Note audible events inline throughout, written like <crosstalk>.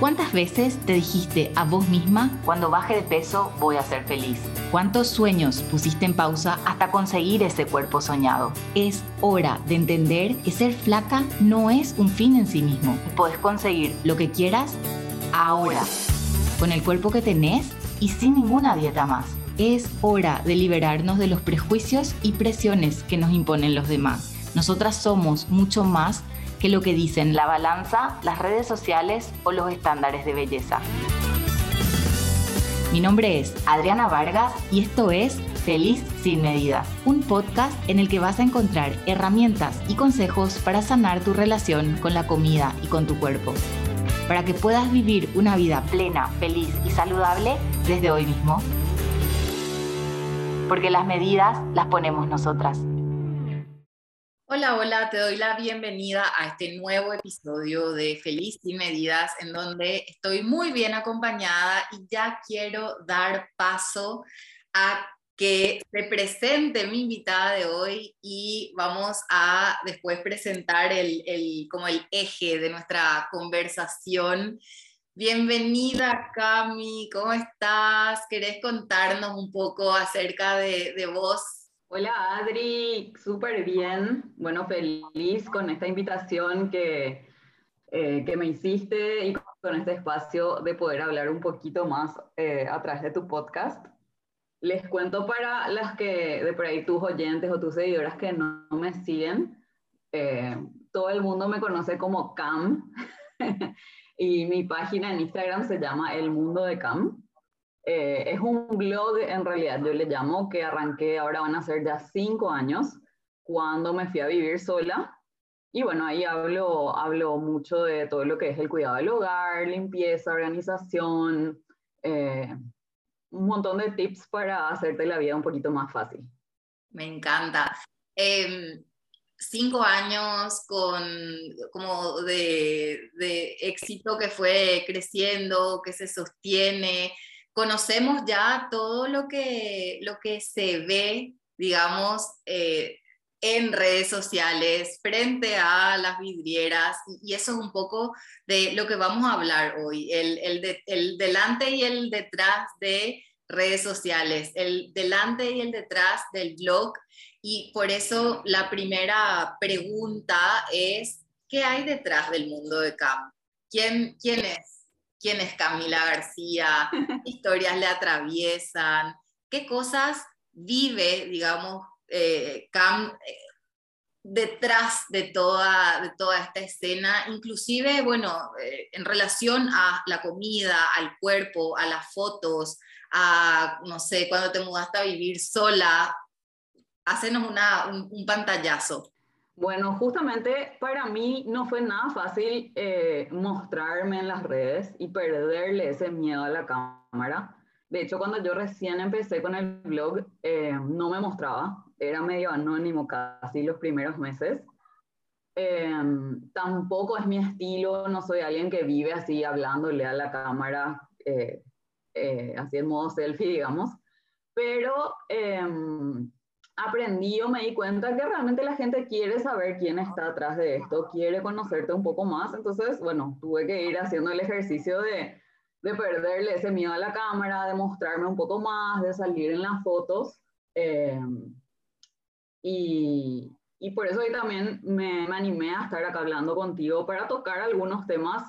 ¿Cuántas veces te dijiste a vos misma, cuando baje de peso voy a ser feliz? ¿Cuántos sueños pusiste en pausa hasta conseguir ese cuerpo soñado? Es hora de entender que ser flaca no es un fin en sí mismo. Puedes conseguir lo que quieras ahora, con el cuerpo que tenés y sin ninguna dieta más. Es hora de liberarnos de los prejuicios y presiones que nos imponen los demás. Nosotras somos mucho más que lo que dicen la balanza, las redes sociales o los estándares de belleza. Mi nombre es Adriana Vargas y esto es Feliz sin medidas, un podcast en el que vas a encontrar herramientas y consejos para sanar tu relación con la comida y con tu cuerpo, para que puedas vivir una vida plena, feliz y saludable desde hoy mismo. Porque las medidas las ponemos nosotras. Hola, hola, te doy la bienvenida a este nuevo episodio de Feliz y Medidas, en donde estoy muy bien acompañada y ya quiero dar paso a que se presente mi invitada de hoy y vamos a después presentar el, el, como el eje de nuestra conversación. Bienvenida, Cami, ¿cómo estás? ¿Querés contarnos un poco acerca de, de vos Hola Adri, súper bien. Bueno, feliz con esta invitación que, eh, que me hiciste y con este espacio de poder hablar un poquito más eh, a través de tu podcast. Les cuento para las que, de por ahí tus oyentes o tus seguidoras que no, me siguen, eh, todo el mundo me conoce como Cam <laughs> y mi página en Instagram se llama El Mundo de Cam. Eh, es un blog, en realidad, yo le llamo, que arranqué, ahora van a ser ya cinco años, cuando me fui a vivir sola. Y bueno, ahí hablo, hablo mucho de todo lo que es el cuidado del hogar, limpieza, organización, eh, un montón de tips para hacerte la vida un poquito más fácil. Me encanta. Em, cinco años con como de, de, éxito que fue creciendo, que se sostiene conocemos ya todo lo que, lo que se ve, digamos, eh, en redes sociales, frente a las vidrieras, y eso es un poco de lo que vamos a hablar hoy, el, el, el delante y el detrás de redes sociales, el delante y el detrás del blog, y por eso la primera pregunta es, ¿qué hay detrás del mundo de Cam? ¿Quién, quién es? Quién es Camila García, <laughs> qué historias le atraviesan, qué cosas vive, digamos, eh, Cam eh, detrás de toda, de toda esta escena, inclusive, bueno, eh, en relación a la comida, al cuerpo, a las fotos, a, no sé, cuando te mudaste a vivir sola, hacenos una, un pantallazo. Bueno, justamente para mí no fue nada fácil eh, mostrarme en las redes y perderle ese miedo a la cámara. De hecho, cuando yo recién empecé con el blog, eh, no me mostraba, era medio anónimo casi los primeros meses. Eh, tampoco es mi estilo, no soy alguien que vive así hablándole a la cámara, así en modo selfie, digamos. Pero aprendí o me di cuenta que realmente la gente quiere saber quién está atrás de esto, quiere conocerte un poco más. Entonces, bueno, tuve que ir haciendo el ejercicio de, de perderle ese miedo a la cámara, de mostrarme un poco más, de salir en las fotos. Eh, y, y, por eso hoy también me, me, animé a estar acá hablando contigo para tocar algunos temas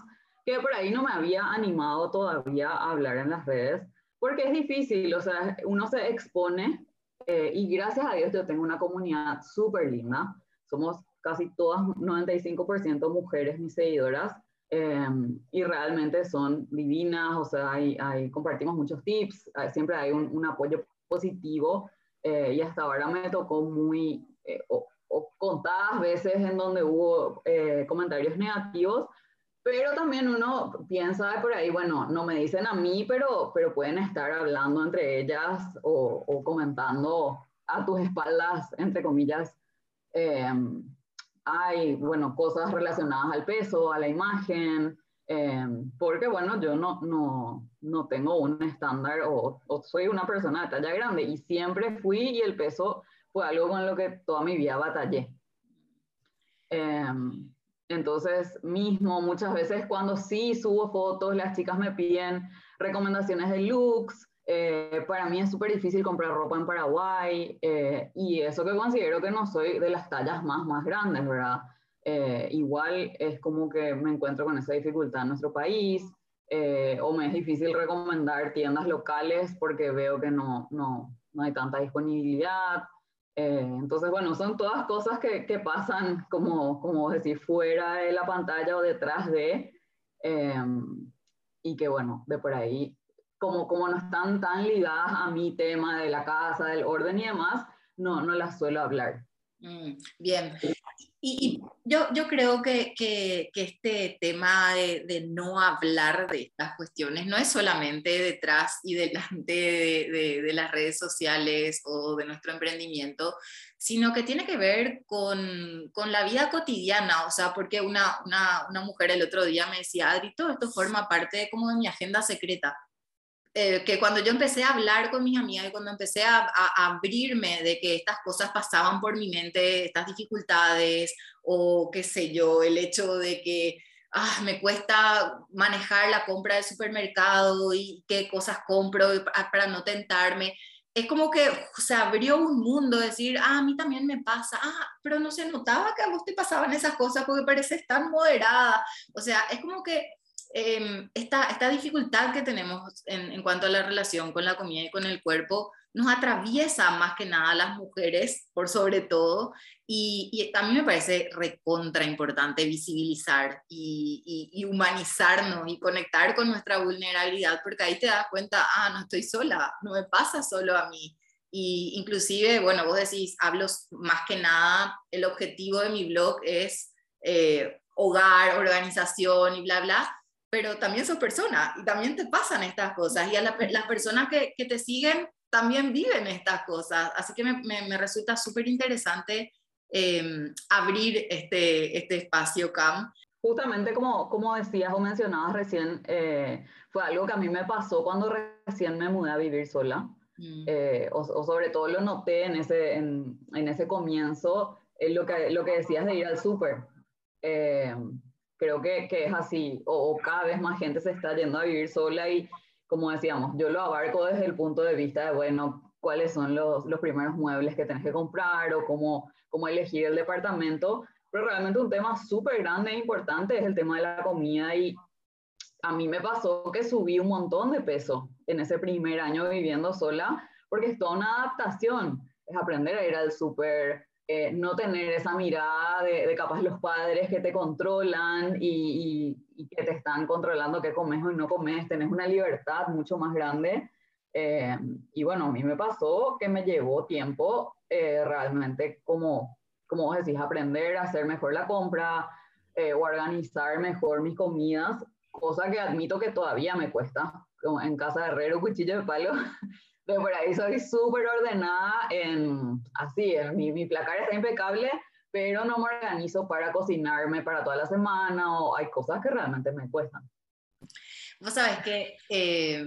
que por ahí no me había animado todavía a hablar en las redes, porque es difícil, o sea, uno se expone eh, y gracias a Dios yo tengo una comunidad súper linda. Somos casi todas, 95% mujeres mis seguidoras. Em, y realmente son divinas, o sea, hay, compartimos muchos tips, siempre hay un, apoyo positivo eh, y hasta ahora me tocó muy, eh, o, contadas veces en donde hubo comentarios negativos, pero también uno piensa por ahí, bueno, no me dicen a mí, pero, pero pueden estar hablando entre ellas o, o comentando a tus espaldas, entre comillas. Em, hay, bueno, cosas relacionadas al peso, a la imagen, em, porque, bueno, yo no, no, no tengo un estándar o, o, soy una persona de talla grande y siempre fui y el peso fue algo con lo que toda mi vida batallé. Eh, Entonces, mismo, muchas veces cuando sí subo fotos, las chicas me piden recomendaciones de looks. Eh, para mí es súper difícil comprar ropa en Paraguay eh, y eso que considero que no soy de las tallas más, más grandes, ¿verdad? Eh, igual es como que me encuentro con esa dificultad en nuestro país o me es difícil recomendar tiendas locales porque veo que no, no, no hay tanta disponibilidad. Eh, entonces, bueno, son todas cosas que, que, pasan, como, como decir, fuera de la pantalla o detrás de, em, y que bueno, de por ahí, como, como no están tan ligadas a mi tema de la casa, del orden y demás, no, no las suelo hablar. Mm, bien, y, yo, yo, creo que, que, que este tema de, de, no hablar de estas cuestiones no es solamente detrás y delante de, las redes sociales o de nuestro emprendimiento, sino que tiene que ver con, con la vida cotidiana, o sea, porque una, una, una, mujer el otro día me decía, Adri, todo esto forma parte como de mi agenda secreta. Eh, que cuando yo empecé a hablar con mis amigas y cuando empecé a, abrirme de que estas cosas pasaban por mi mente, estas dificultades o qué sé yo, el hecho de que ah, me cuesta manejar la compra del supermercado y qué cosas compro para no tentarme, es como que se abrió un mundo, decir, ah, a mí también me pasa, ah, pero no se notaba que a vos te pasaban esas cosas porque pareces tan moderada. O sea, es como que Em, esta, esta, dificultad que tenemos en, en, cuanto a la relación con la comida y con el cuerpo nos atraviesa más que nada a las mujeres, por sobre todo, y, y a mí me parece recontra importante visibilizar y, y, humanizarnos y conectar con nuestra vulnerabilidad, porque ahí te das cuenta, ah, no estoy sola, no me pasa solo a mí. Y inclusive, bueno, vos decís, hablo más que nada, el objetivo de mi blog es eh, hogar, organización y bla, bla, pero también sos persona y también te pasan estas cosas y a las personas que, que, te siguen también viven estas cosas. Así que me, me, resulta súper interesante em, abrir este, este espacio, Cam. Justamente como, como decías o mencionabas recién, eh, fue algo que a mí me pasó cuando recién me mudé a vivir sola. Mm. Eh, o, o, sobre todo lo noté en ese, en, en ese comienzo, en lo, que, lo que decías de ir al súper. Creo que, que es así, o, cada vez más gente se está yendo a vivir sola y como decíamos, yo lo abarco desde el punto de vista de, bueno, cuáles son los, los primeros muebles que tenés que comprar o cómo, cómo elegir el departamento, pero realmente un tema súper grande e importante es el tema de la comida y a mí me pasó que subí un montón de peso en ese primer año viviendo sola, porque es toda una adaptación, es aprender a ir al súper, eh, no tener esa mirada de, de, capaz los padres que te controlan y, que te están controlando qué comes o no comes, tenés una libertad mucho más grande. Eh, y bueno, a mí me pasó que me llevó tiempo eh, realmente, como, como vos decís, aprender a hacer mejor la compra, o organizar mejor mis comidas, cosa que admito que todavía me cuesta, como en casa de herrero, cuchillo de palo. <laughs> de por ahí soy súper ordenada en, así, en mi, mi placar está impecable, pero no me organizo para cocinarme para toda la semana o hay cosas que realmente me cuestan. Vos sabés que eh,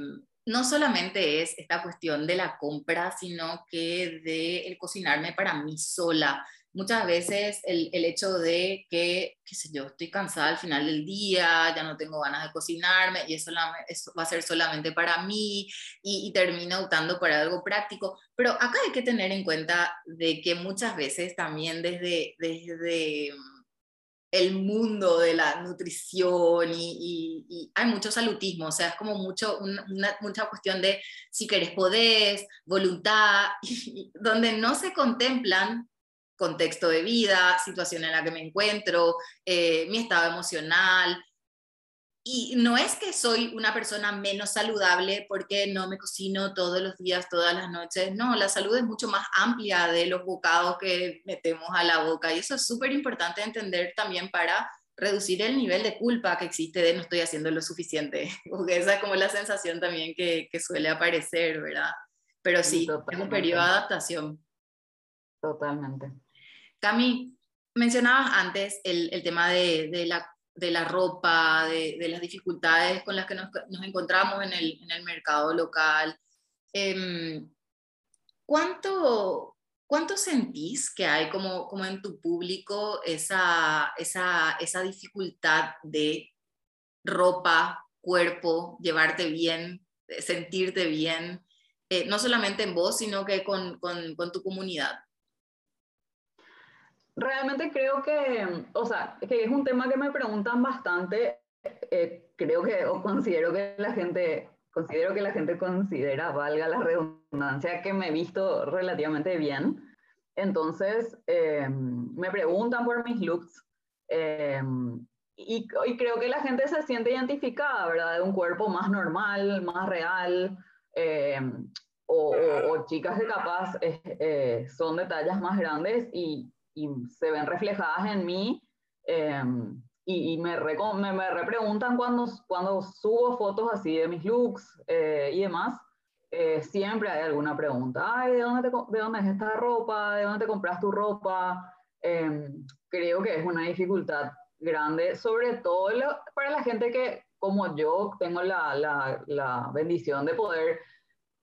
no solamente es esta cuestión de la compra, sino que de el cocinarme para mí sola muchas veces el, el, hecho de que, qué sé yo, estoy cansada al final del día, ya no tengo ganas de cocinarme y eso, eso va a ser solamente para mí y, y, termino optando por algo práctico. Pero acá hay que tener en cuenta de que muchas veces también desde, desde el mundo de la nutrición y, y, hay mucho salutismo, o sea, es como mucho, una, mucha cuestión de si querés podés, voluntad, <laughs> donde no se contemplan contexto de vida, situación en la que me encuentro, eh, mi estado emocional. Y no es que soy una persona menos saludable porque no me cocino todos los días, todas las noches. No, la salud es mucho más amplia de los bocados que metemos a la boca. Y eso es súper importante entender también para reducir el nivel de culpa que existe de no estoy haciendo lo suficiente. <laughs> Porque esa es como la sensación también que, que suele aparecer, ¿verdad? Pero sí, es un periodo de adaptación. Totalmente. Cami, mencionabas antes el, el tema de, de, la, de, la, ropa, de, de, las dificultades con las que nos, nos encontramos en el, en el, mercado local. Eh, ¿cuánto, ¿cuánto sentís que hay como, como en tu público esa, esa, esa dificultad de ropa, cuerpo, llevarte bien, sentirte bien, eh, no solamente en vos, sino que con, con, con tu comunidad? Realmente creo que, o sea, que es un tema que me preguntan bastante. Eh, creo que, o considero que la gente, considero que la gente considera, valga la redundancia, que me he visto relativamente bien. Entonces, eh, me preguntan por mis looks. Eh, y, y, creo que la gente se siente identificada, ¿verdad? De un cuerpo más normal, más real, o, o, chicas que capaz son de tallas más grandes y, y se ven reflejadas en mí em, y, y, me, me, me repreguntan cuando, cuando subo fotos así de mis looks eh, y demás. Eh, siempre hay alguna pregunta. Ay, ¿de dónde, te, ¿de dónde es esta ropa? ¿De dónde te compras tu ropa? Em, creo que es una dificultad grande, sobre todo para la gente que, como yo, tengo la, la, la bendición de poder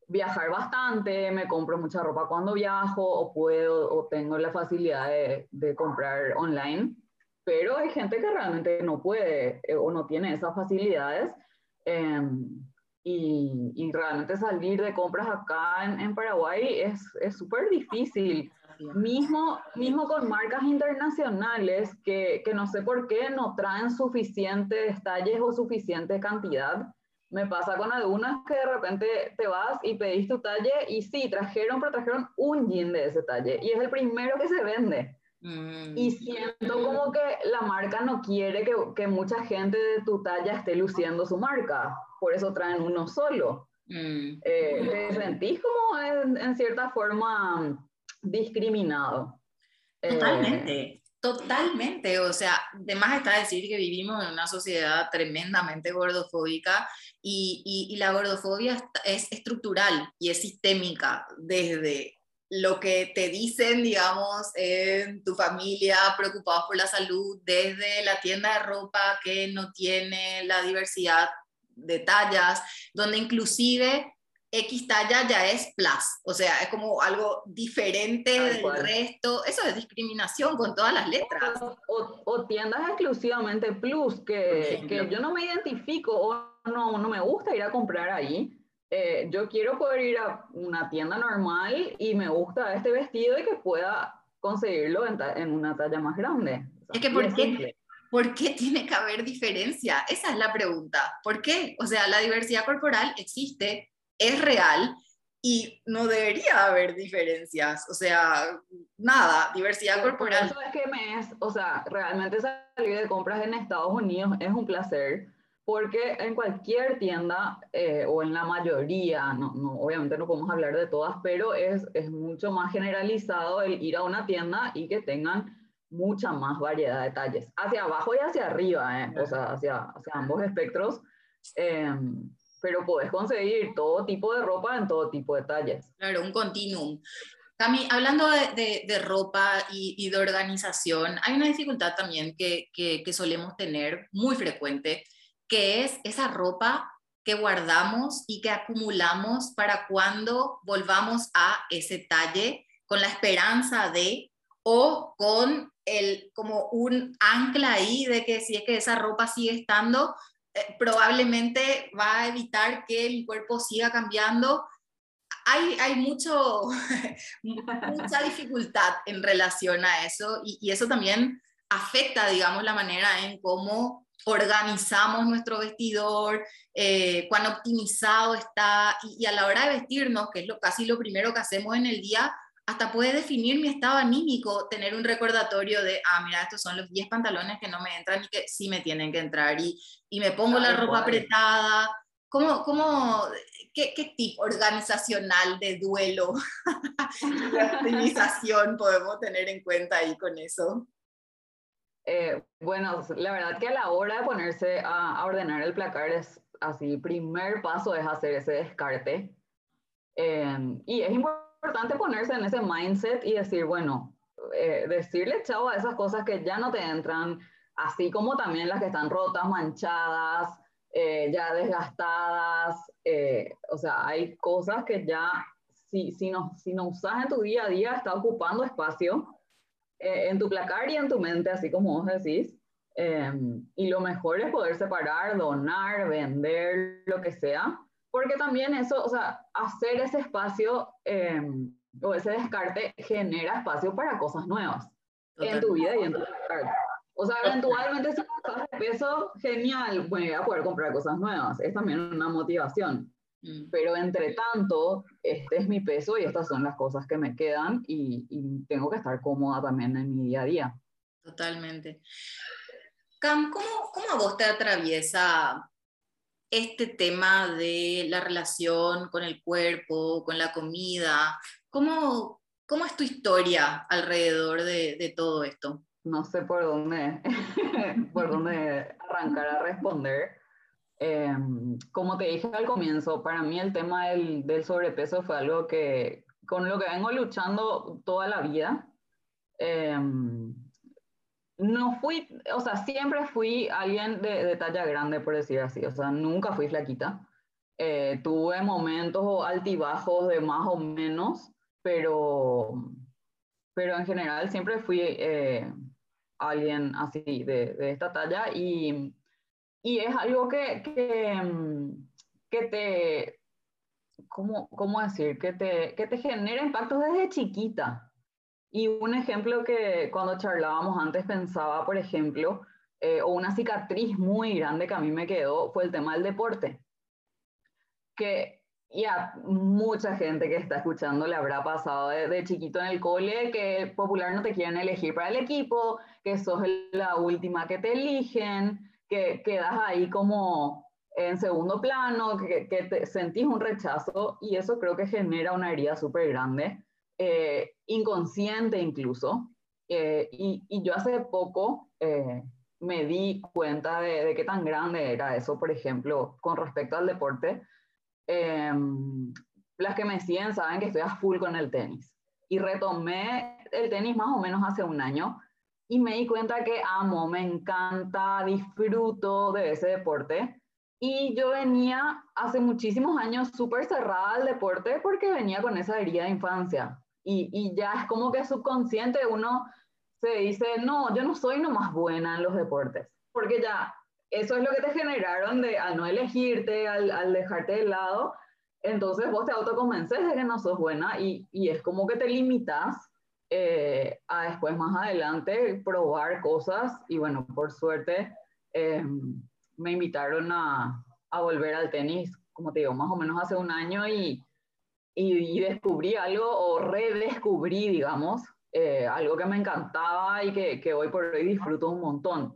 viajar bastante, me compro mucha ropa cuando viajo o puedo o tengo la facilidad de, de comprar online, pero hay gente que realmente no puede eh, o no tiene esas facilidades em, y, y, realmente salir de compras acá en, en Paraguay es súper difícil. Mismo, mismo con marcas internacionales que, que no sé por qué no traen suficientes detalles o suficiente cantidad me pasa con algunas que de repente te vas y pedís tu talle y sí, trajeron, pero trajeron un jean de ese talle y es el primero que se vende. Mm. Y siento como que la marca no quiere que, que, mucha gente de tu talla esté luciendo su marca, por eso traen uno solo. Mm. Eh, te sentís como en, en, cierta forma discriminado. Totalmente. Eh, Totalmente, o sea, además está decir que vivimos en una sociedad tremendamente gordofóbica y, y, la gordofobia es estructural y es sistémica desde lo que te dicen, digamos, en tu familia, preocupados por la salud, desde la tienda de ropa que no tiene la diversidad de tallas, donde inclusive X talla ya es plus, o sea, es como algo diferente del resto. Eso es discriminación con todas las letras. O, tiendas exclusivamente plus, que, que, yo no me identifico o no, no me gusta ir a comprar ahí. Eh, yo quiero poder ir a una tienda normal y me gusta este vestido y que pueda conseguirlo en, en una talla más grande. es que, ¿por qué, ¿por qué tiene que haber diferencia? Esa es la pregunta. ¿Por qué? O sea, la diversidad corporal existe es real y no debería haber diferencias, o sea, nada, diversidad corporal. Eso es que me es, o sea, realmente salir de compras en Estados Unidos es un placer, porque en cualquier tienda, eh, o en la mayoría, no, no, obviamente no podemos hablar de todas, pero es, es mucho más generalizado el ir a una tienda y que tengan mucha más variedad de talles, hacia abajo y hacia arriba, eh, o sea, hacia, hacia ambos espectros. Eh, pero puedes conseguir todo tipo de ropa en todo tipo de tallas. Claro, un continuum. Cami, hablando de, de, ropa y, y, de organización, hay una dificultad también que, que, que, solemos tener muy frecuente, que es esa ropa que guardamos y que acumulamos para cuando volvamos a ese talle con la esperanza de o con el como un ancla ahí de que si es que esa ropa sigue estando, eh, probablemente va a evitar que el cuerpo siga cambiando. Hay, hay mucho, <laughs> mucha dificultad en relación a eso y, eso también afecta, digamos, la manera en cómo organizamos nuestro vestidor, eh, cuán optimizado está y, y, a la hora de vestirnos, que es lo, casi lo primero que hacemos en el día, hasta puede definir mi estado anímico, tener un recordatorio de, ah, mira, estos son los 10 pantalones que no me entran y que sí me tienen que entrar, y, y me pongo la ropa apretada. ¿Cómo, cómo, qué, qué tipo organizacional de duelo <laughs> de optimización podemos tener en cuenta ahí con eso? Eh, bueno, la verdad que a la hora de ponerse a, a, ordenar el placar es así, primer paso es hacer ese descarte. Eh, y es importante importante ponerse en ese mindset y decir, bueno, eh, decirle chao a esas cosas que ya no te entran, así como también las que están rotas, manchadas, eh, ya desgastadas. Eh, o sea, hay cosas que ya si, si, no, si no usas en tu día a día, está ocupando espacio eh, en tu placar y en tu mente, así como vos decís. Em, y lo mejor es poder separar, donar, vender, lo que sea, porque también eso, o sea, hacer ese espacio em, o ese descarte genera espacio para cosas nuevas en tu vida y en tu placar. O sea, eventualmente si bajas de peso, genial, bueno, voy a poder comprar cosas nuevas. Es también una motivación. Mm. Pero entre tanto, este es mi peso y estas son las cosas que me quedan y, tengo que estar cómoda también en mi día a día. Totalmente. Cam, ¿cómo, ¿cómo a vos te atraviesa este tema de la relación con el cuerpo, con la comida? ¿Cómo, cómo es tu historia alrededor de, de todo esto? No sé por dónde, <laughs> por dónde arrancar a responder. Em, como te dije al comienzo, para mí el tema del, del, sobrepeso fue algo que con lo que vengo luchando toda la vida. Em, no fui, o sea, siempre fui alguien de, de, talla grande, por decir así, o sea, nunca fui flaquita. Eh, tuve momentos altibajos de más o menos, pero, pero en general siempre fui eh, alguien así de, de, esta talla y, y es algo que, que, mm, que te, ¿cómo, ¿cómo, decir? Que te, que te genera impactos desde chiquita. Y un ejemplo que cuando charlábamos antes pensaba, por ejemplo, eh, o una cicatriz muy grande que a mí me quedó, fue el tema del deporte. Que ya mucha gente que está escuchando le habrá pasado de, chiquito en el cole que popular no te quieren elegir para el equipo, que sos la última que te eligen, que quedas ahí como en segundo plano, que, que te sentís un rechazo y eso creo que genera una herida súper grande eh, inconsciente incluso. Eh, y, y, yo hace poco eh, me di cuenta de, de, qué tan grande era eso, por ejemplo, con respecto al deporte. Em, las que me siguen saben que estoy a full con el tenis. Y retomé el tenis más o menos hace un año y me di cuenta que amo, me encanta, disfruto de ese deporte. Y yo venía hace muchísimos años súper cerrada al deporte porque venía con esa herida de infancia y, ya es como que subconsciente uno se dice, no, yo no soy nomás buena en los deportes, porque ya eso es lo que te generaron de al no elegirte, al, al dejarte de lado, entonces vos te autoconvences de que no sos buena y, y es como que te limitas eh, a después más adelante probar cosas y bueno, por suerte eh, me invitaron a, a volver al tenis, como te digo, más o menos hace un año y y, descubrí algo o redescubrí, digamos, eh, algo que me encantaba y que, que, hoy por hoy disfruto un montón.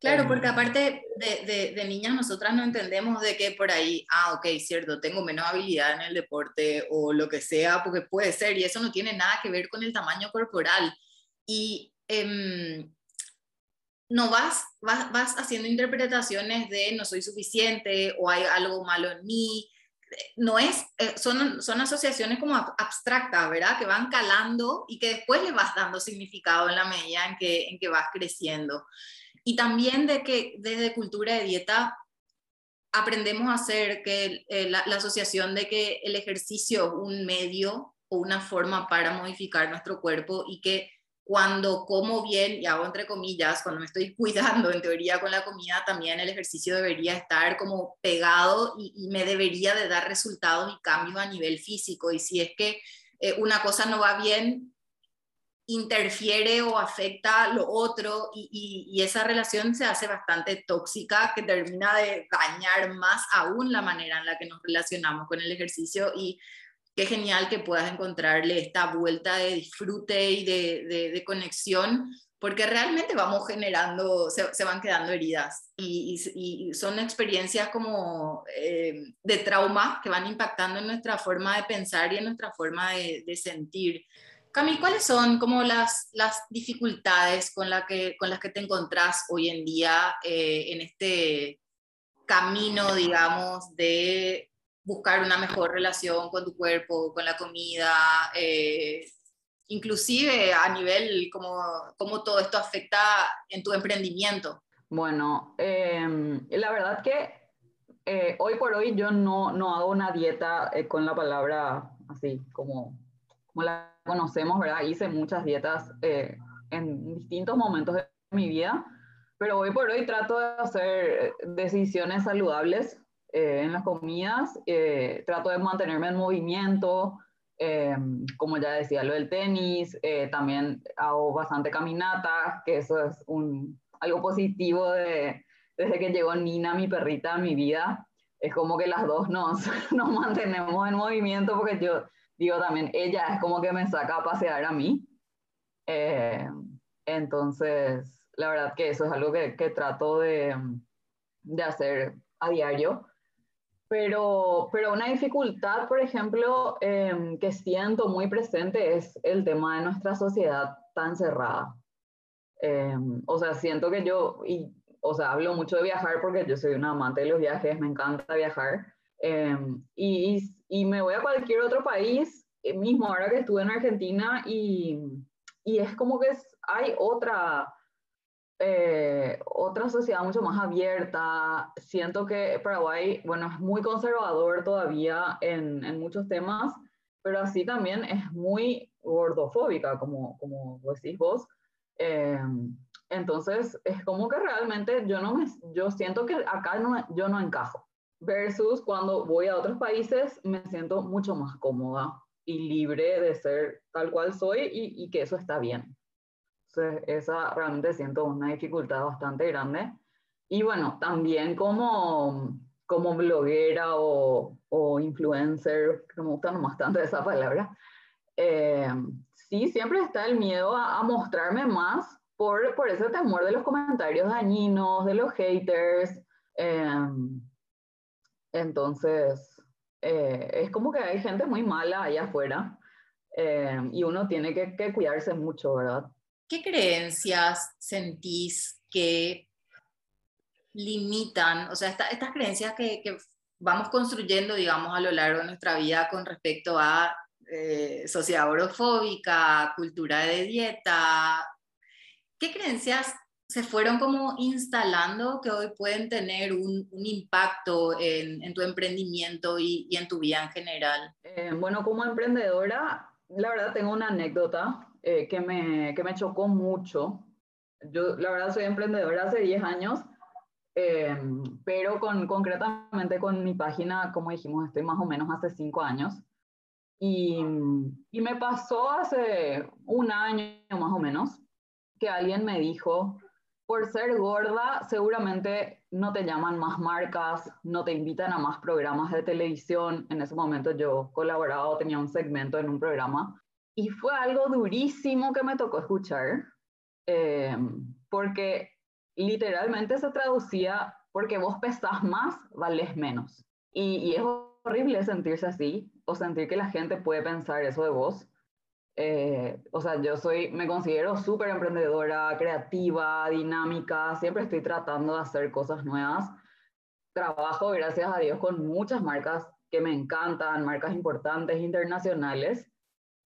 Claro, porque em, aparte de, de, de, niñas, nosotras no entendemos de que por ahí, ah, ok, cierto, tengo menos habilidad en el deporte o lo que sea, porque puede ser, y eso no tiene nada que ver con el tamaño corporal. Y eh, no vas, vas, vas haciendo interpretaciones de no soy suficiente o hay algo malo en mí no es, eh, son, son asociaciones como abstractas, ¿verdad? Que van calando y que después le vas dando significado en la medida en que, en que vas creciendo. Y también de que desde cultura de dieta aprendemos a hacer que eh, la, la, asociación de que el ejercicio es un medio o una forma para modificar nuestro cuerpo y que cuando como bien, y hago entre comillas, cuando me estoy <laughs> cuidando en teoría con la comida, también el ejercicio debería estar como pegado y, me debería de dar resultados y cambios a nivel físico. Y si es que eh, una cosa no va bien, interfiere o afecta lo otro y, y, esa relación se hace bastante tóxica que termina de dañar más aún la manera en la que nos relacionamos con el ejercicio y qué genial que puedas encontrarle esta vuelta de disfrute y de, de, conexión, porque realmente vamos generando, se, se van quedando heridas y, y, son experiencias como eh, de trauma que van impactando en nuestra forma de pensar y en nuestra forma de, de sentir. Cami, ¿cuáles son como las, las dificultades con, la que, con las que te encontrás hoy en día eh, en este camino, digamos, de buscar una mejor relación con tu cuerpo, con la comida, eh, inclusive a nivel como, cómo todo esto afecta en tu emprendimiento. Bueno, em, la verdad que eh, hoy por hoy yo no, no hago una dieta eh, con la palabra así como, como la conocemos, ¿verdad? Hice muchas dietas en distintos momentos de mi vida, pero hoy por hoy trato de hacer decisiones saludables eh, en las comidas, eh, trato de mantenerme en movimiento, como ya decía, lo del tenis, también hago bastante caminata, que eso es un, algo positivo de, desde que llegó Nina, mi perrita, a mi vida. Es como que las dos nos, <laughs> nos mantenemos en movimiento porque yo digo también, ella es como que me saca a pasear a mí. Eh, entonces, la verdad que eso es algo que, que trato de, de, hacer a diario. Pero, pero una dificultad, por ejemplo, em, que siento muy presente es el tema de nuestra sociedad tan cerrada. Em, o sea, siento que yo, y, o sea, hablo mucho de viajar porque yo soy una amante de los viajes, me encanta viajar. Em, y, y, me voy a cualquier otro país, eh, mismo ahora que estuve en Argentina, y, y es como que hay otra, eh, otra sociedad mucho más abierta. Siento que Paraguay, bueno, es muy conservador todavía en, en muchos temas, pero así también es muy gordofóbica, como, como decís vos. Em, entonces, es como que realmente yo no me, yo siento que acá no, yo no encajo. Versus cuando voy a otros países, me siento mucho más cómoda y libre de ser tal cual soy y, y que eso está bien. Entonces, esa realmente siento una dificultad bastante grande. Y bueno, también como, como bloguera o, o influencer, que me gusta bastante esa palabra, eh, sí, siempre está el miedo a, mostrarme más por, por, ese temor de los comentarios dañinos, de los haters. Em, entonces, eh, es como que hay gente muy mala allá afuera em, y uno tiene que, que, cuidarse mucho, ¿verdad? ¿Qué creencias sentís que limitan, o sea, estas creencias que, vamos construyendo, digamos, a lo largo de nuestra vida con respecto a eh, sociedad orofóbica, cultura de dieta. ¿Qué creencias se fueron como instalando que hoy pueden tener un, impacto en, tu emprendimiento y, en tu vida en general? Eh, bueno, como emprendedora, la verdad tengo una anécdota eh, que, me, que me chocó mucho. Yo, la verdad, soy emprendedora hace 10 años, pero con, concretamente con mi página, como dijimos, estoy más o menos hace 5 años. Y, y, me pasó hace un año más o menos que alguien me dijo, por ser gorda seguramente no te llaman más marcas, no te invitan a más programas de televisión. En ese momento yo colaboraba o tenía un segmento en un programa. Y fue algo durísimo que me tocó escuchar, eh, porque literalmente se traducía, porque vos pesás más, vales menos. Y, y es horrible sentirse así, o sentir que la gente puede pensar eso de vos. Eh, o sea, yo soy, me considero súper emprendedora, creativa, dinámica, siempre estoy tratando de hacer cosas nuevas. Trabajo, gracias a Dios, con muchas marcas que me encantan, marcas importantes internacionales.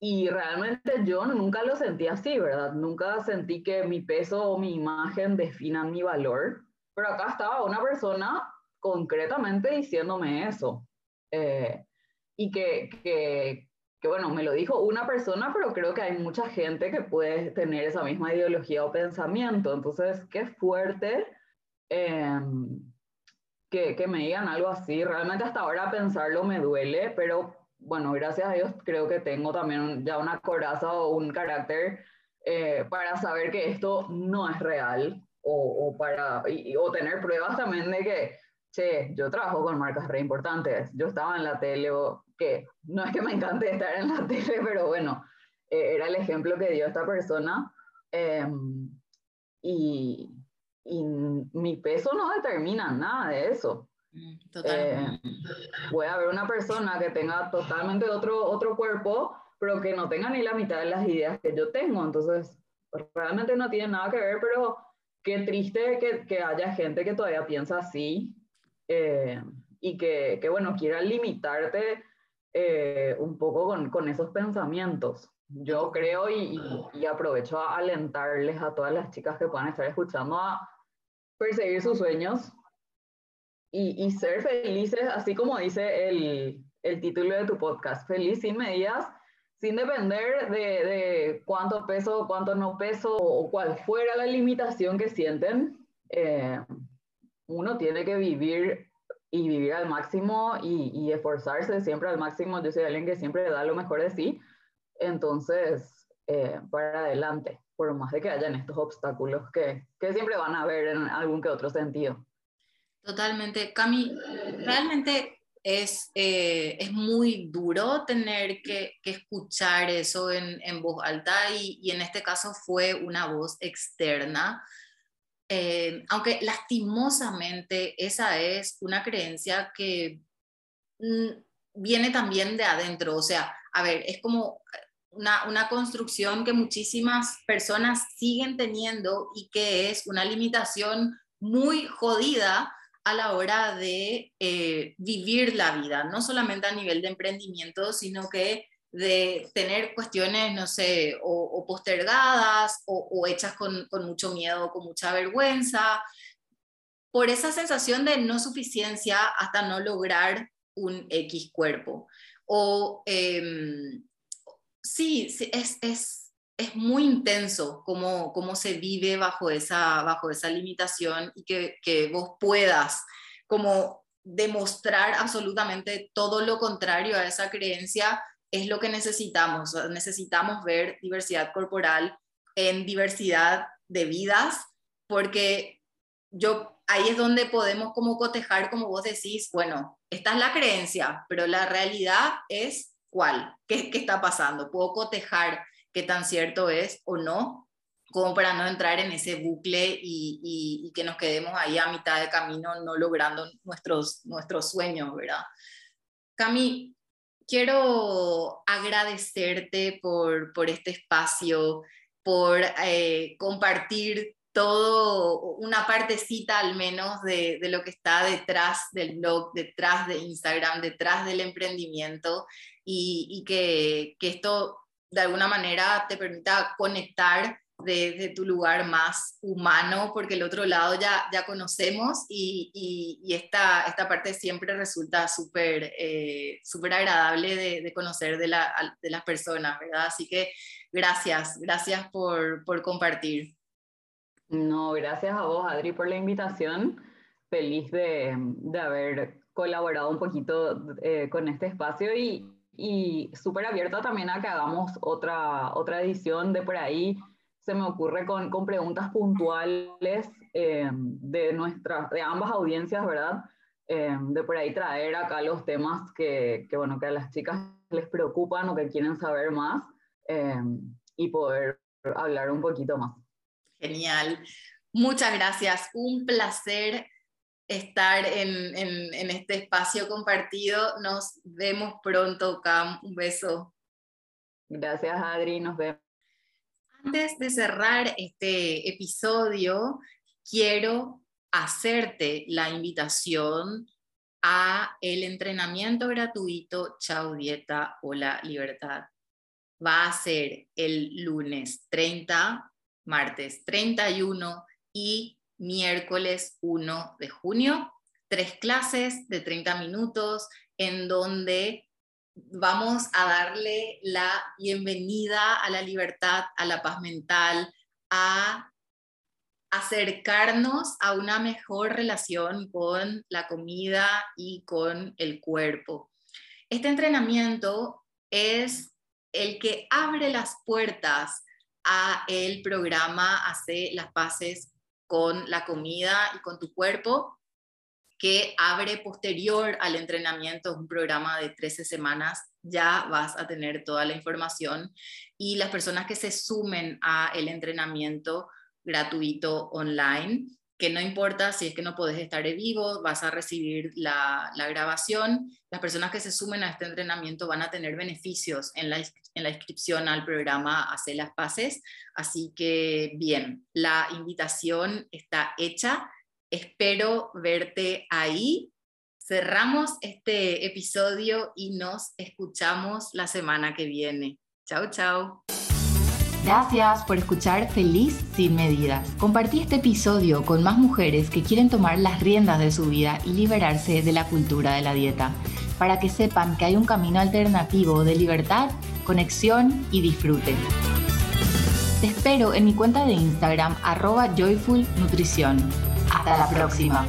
Y realmente yo nunca lo sentí así, ¿verdad? Nunca sentí que mi peso o mi imagen definan mi valor. Pero acá estaba una persona concretamente diciéndome eso. Eh, y que, que, que, bueno, me lo dijo una persona, pero creo que hay mucha gente que puede tener esa misma ideología o pensamiento. Entonces, qué fuerte em, que, que, me digan algo así. Realmente hasta ahora pensarlo me duele, pero bueno, gracias a Dios creo que tengo también ya una coraza o un carácter eh, para saber que esto no es real o, o para, y, o tener pruebas también de que che, yo trabajo con marcas re importantes, yo estaba en la tele, o que no es que me encante estar en la <laughs> tele, pero bueno, eh, era el ejemplo que dio esta persona. Em, y, y, mi peso no determina nada de eso. Mm, eh, puede haber una persona que tenga totalmente otro, otro cuerpo, pero que no tenga ni la mitad de las ideas que yo tengo. Entonces, realmente no tiene nada que ver, pero qué triste que, que haya gente que todavía piensa así eh, y que, que, bueno, quiera limitarte eh, un poco con, con, esos pensamientos. Yo creo y, y, aprovecho a alentarles a todas las chicas que puedan estar escuchando a perseguir sus sueños y, ser felices, así como dice el, el título de tu podcast, Feliz sin medidas, sin depender de, de cuánto peso, cuánto no peso o cuál fuera la limitación que sienten. Eh, uno tiene que vivir y vivir al máximo y, y, esforzarse siempre al máximo. Yo soy alguien que siempre da lo mejor de sí. Entonces, eh, para adelante, por más de que hayan estos obstáculos que, que siempre van a haber en algún que otro sentido. Totalmente. Cami, realmente es, eh, es muy duro tener que, que escuchar eso en, en voz alta y, y, en este caso fue una voz externa. Eh, aunque lastimosamente esa es una creencia que mm, viene también de adentro, o sea, a ver, es como una, una, construcción que muchísimas personas siguen teniendo y que es una limitación muy jodida a la hora de eh, vivir la vida, no solamente a nivel de emprendimiento, sino que de tener cuestiones, no sé, o, postergadas o, hechas con, mucho miedo, con mucha vergüenza, por esa sensación de no suficiencia hasta no lograr un X cuerpo. O em, sí, es, es, muy intenso cómo, cómo, se vive bajo esa, bajo esa limitación y que, que vos puedas como demostrar absolutamente todo lo contrario a esa creencia es lo que necesitamos. Necesitamos ver diversidad corporal en diversidad de vidas, porque yo ahí es donde podemos como cotejar, como vos decís, bueno, esta es la creencia, pero la realidad es cuál, qué, qué está pasando. Puedo cotejar qué tan cierto es o no, como para no entrar en ese bucle y, que nos quedemos ahí a mitad de camino no logrando nuestros, nuestros sueños, ¿verdad? Cami, quiero agradecerte por, por este espacio, por eh, compartir todo, una partecita al menos de, lo que está detrás del blog, detrás de Instagram, detrás del emprendimiento y, que esto de alguna manera te permita conectar de, tu lugar más humano, porque el otro lado ya, ya conocemos y, y, esta, esta parte siempre resulta súper eh, agradable de, de conocer de, la, de, las personas, ¿verdad? Así que gracias, gracias por, por compartir. No, gracias a vos, Adri, por la invitación. Feliz de, de haber colaborado un poquito eh, con este espacio y, y súper abierta también a que hagamos otra, otra edición de por ahí se me ocurre con, con preguntas puntuales eh, de, de ambas audiencias, ¿verdad? Eh, de por ahí traer acá los temas que, que, bueno, que a las chicas les preocupan o que quieren saber más eh, y poder hablar un poquito más. Genial. Muchas gracias. Un placer estar en, en, en este espacio compartido. Nos vemos pronto, Cam. Un beso. Gracias, Adri. Nos vemos. Antes de cerrar este episodio, quiero hacerte la invitación a el entrenamiento gratuito Chao Dieta o la Libertad. Va a ser el lunes 30, martes 31 y miércoles 1 de junio. Tres clases de 30 minutos en donde vamos a darle la bienvenida a la libertad, a la paz mental, a acercarnos a una mejor relación con la comida y con el cuerpo. Este entrenamiento es el que abre las puertas a el programa Hace las paces con la comida y con tu cuerpo que abre posterior al entrenamiento, un programa de 13 semanas, ya vas a tener toda la información y las personas que se sumen a el entrenamiento gratuito online, que no importa si es que no puedes estar en vivo, vas a recibir la, la, grabación. Las personas que se sumen a este entrenamiento van a tener beneficios en la, en la inscripción al programa Hacer las Paces. Así que bien, la invitación está hecha Espero verte ahí. Cerramos este episodio y nos escuchamos la semana que viene. Chao, chao. Gracias por escuchar Feliz sin medidas. Compartí este episodio con más mujeres que quieren tomar las riendas de su vida y liberarse de la cultura de la dieta. para que sepan que hay un camino alternativo de libertad, conexión y disfrute. Te espero en mi cuenta de Instagram arroba joyfulnutrición. Hasta la próxima.